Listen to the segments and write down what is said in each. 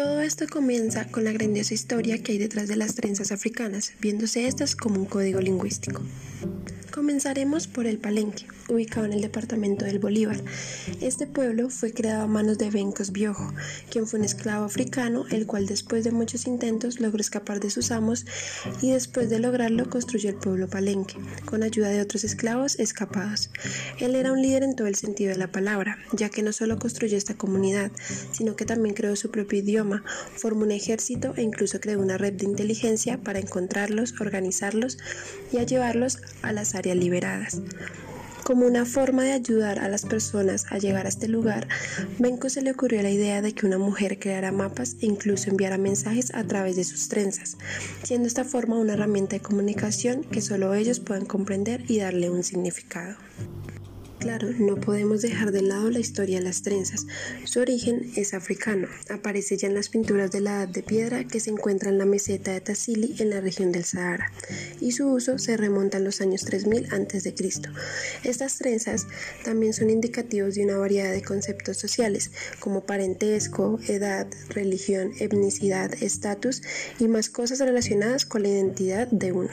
esto comienza con la grandiosa historia que hay detrás de las trenzas africanas, viéndose estas como un código lingüístico. Comenzaremos por el Palenque, ubicado en el departamento del Bolívar. Este pueblo fue creado a manos de Bencos Biojo, quien fue un esclavo africano, el cual después de muchos intentos logró escapar de sus amos y después de lograrlo construyó el pueblo Palenque, con ayuda de otros esclavos escapados. Él era un líder en todo el sentido de la palabra, ya que no solo construyó esta comunidad, sino que también creó su propio idioma, formó un ejército e incluso creó una red de inteligencia para encontrarlos, organizarlos y llevarlos a las áreas liberadas. Como una forma de ayudar a las personas a llegar a este lugar, Benko se le ocurrió la idea de que una mujer creara mapas e incluso enviara mensajes a través de sus trenzas, siendo esta forma una herramienta de comunicación que solo ellos pueden comprender y darle un significado. Claro, no podemos dejar de lado la historia de las trenzas. Su origen es africano. Aparece ya en las pinturas de la Edad de Piedra que se encuentra en la meseta de Tassili en la región del Sahara, y su uso se remonta a los años 3000 a.C. Estas trenzas también son indicativos de una variedad de conceptos sociales, como parentesco, edad, religión, etnicidad, estatus y más cosas relacionadas con la identidad de uno.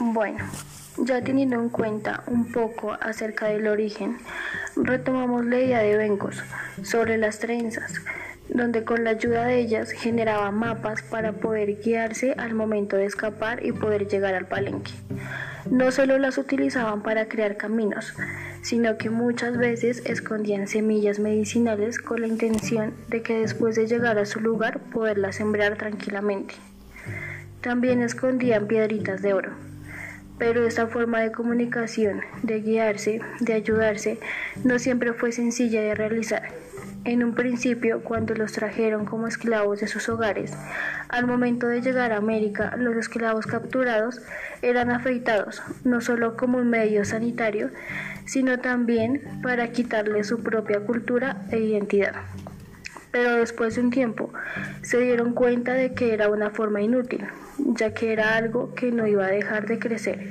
Bueno, ya teniendo en cuenta un poco acerca del origen, retomamos la idea de Bencos sobre las trenzas, donde con la ayuda de ellas generaba mapas para poder guiarse al momento de escapar y poder llegar al palenque. No solo las utilizaban para crear caminos, sino que muchas veces escondían semillas medicinales con la intención de que después de llegar a su lugar poderlas sembrar tranquilamente. También escondían piedritas de oro pero esta forma de comunicación, de guiarse, de ayudarse, no siempre fue sencilla de realizar. En un principio, cuando los trajeron como esclavos de sus hogares, al momento de llegar a América, los esclavos capturados eran afeitados, no solo como un medio sanitario, sino también para quitarles su propia cultura e identidad. Pero después de un tiempo, se dieron cuenta de que era una forma inútil, ya que era algo que no iba a dejar de crecer.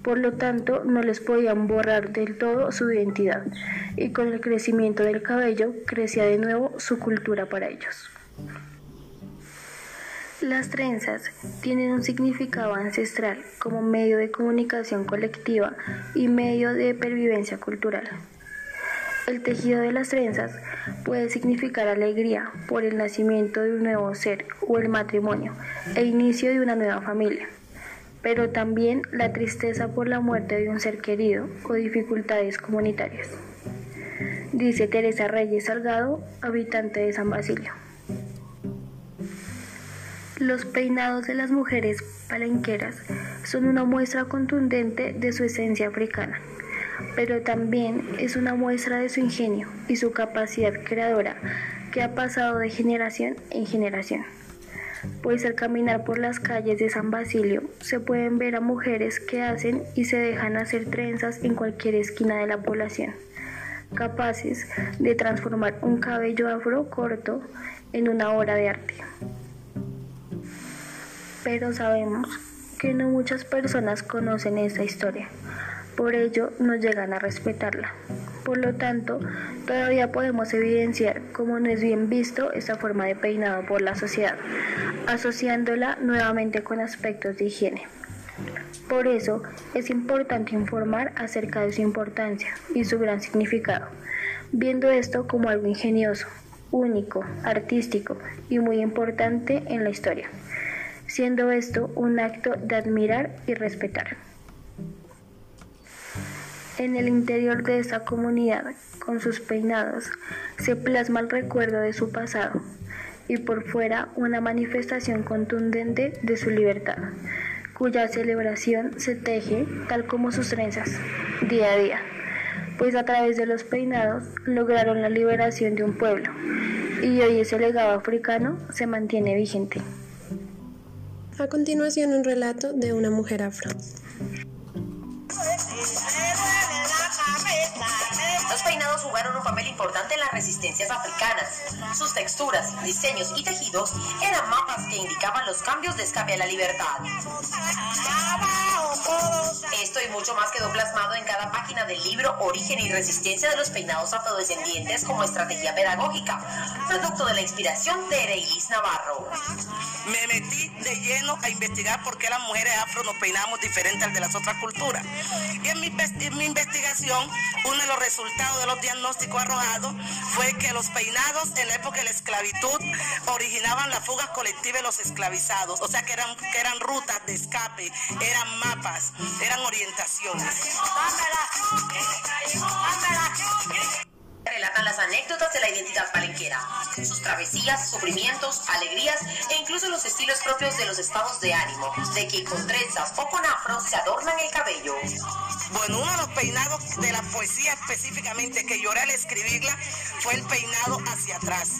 Por lo tanto, no les podían borrar del todo su identidad, y con el crecimiento del cabello crecía de nuevo su cultura para ellos. Las trenzas tienen un significado ancestral como medio de comunicación colectiva y medio de pervivencia cultural. El tejido de las trenzas puede significar alegría por el nacimiento de un nuevo ser o el matrimonio e inicio de una nueva familia, pero también la tristeza por la muerte de un ser querido o dificultades comunitarias. Dice Teresa Reyes Salgado, habitante de San Basilio. Los peinados de las mujeres palenqueras son una muestra contundente de su esencia africana pero también es una muestra de su ingenio y su capacidad creadora que ha pasado de generación en generación. Pues al caminar por las calles de San Basilio se pueden ver a mujeres que hacen y se dejan hacer trenzas en cualquier esquina de la población, capaces de transformar un cabello afro corto en una obra de arte. Pero sabemos que no muchas personas conocen esta historia por ello no llegan a respetarla. Por lo tanto, todavía podemos evidenciar cómo no es bien visto esta forma de peinado por la sociedad, asociándola nuevamente con aspectos de higiene. Por eso es importante informar acerca de su importancia y su gran significado, viendo esto como algo ingenioso, único, artístico y muy importante en la historia, siendo esto un acto de admirar y respetar. En el interior de esa comunidad, con sus peinados, se plasma el recuerdo de su pasado y por fuera una manifestación contundente de su libertad, cuya celebración se teje tal como sus trenzas, día a día, pues a través de los peinados lograron la liberación de un pueblo y hoy ese legado africano se mantiene vigente. A continuación un relato de una mujer afro. Jugaron un papel importante en las resistencias africanas. Sus texturas, diseños y tejidos eran mapas que indicaban los cambios de escape a la libertad. Esto y mucho más quedó plasmado en cada página del libro Origen y Resistencia de los Peinados Afrodescendientes como estrategia pedagógica, producto de la inspiración de Ereilis Navarro. Me metí de lleno a investigar por qué las mujeres afro nos peinamos diferente al de las otras culturas. Y en mi, en mi investigación, uno de los resultados de los diagnósticos arrojados fue que los peinados en la época de la esclavitud originaban las fugas colectivas de los esclavizados, o sea que eran, que eran rutas de escape, eran mapas, eran orientaciones. Relatan las anécdotas de la identidad palenquera, sus travesías, sufrimientos, alegrías e incluso los estilos propios de los estados de ánimo, de que con trenzas o con afro se adornan el cabello. Bueno, uno de los peinados de la poesía específicamente que lloré al escribirla fue el peinado hacia atrás.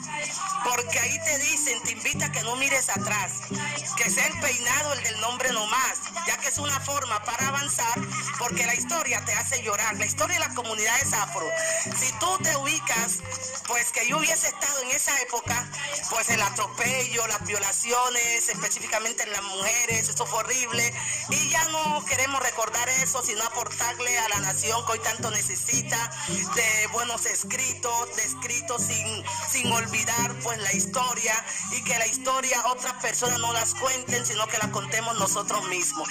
Porque ahí te dicen, te invita a que no mires atrás, que sea el peinado el del nombre nomás, ya que es una forma para avanzar, porque la historia te hace llorar, la historia de las comunidades afro. Si tú te ubicas, pues que yo hubiese estado en esa época, pues el atropello, las violaciones, específicamente en las mujeres, eso fue horrible, y ya no queremos recordar eso, sino aportarle a la nación que hoy tanto necesita de buenos escritos, de escritos sin, sin olvidar pues la historia y que la historia otras personas no las cuenten, sino que la contemos nosotros mismos.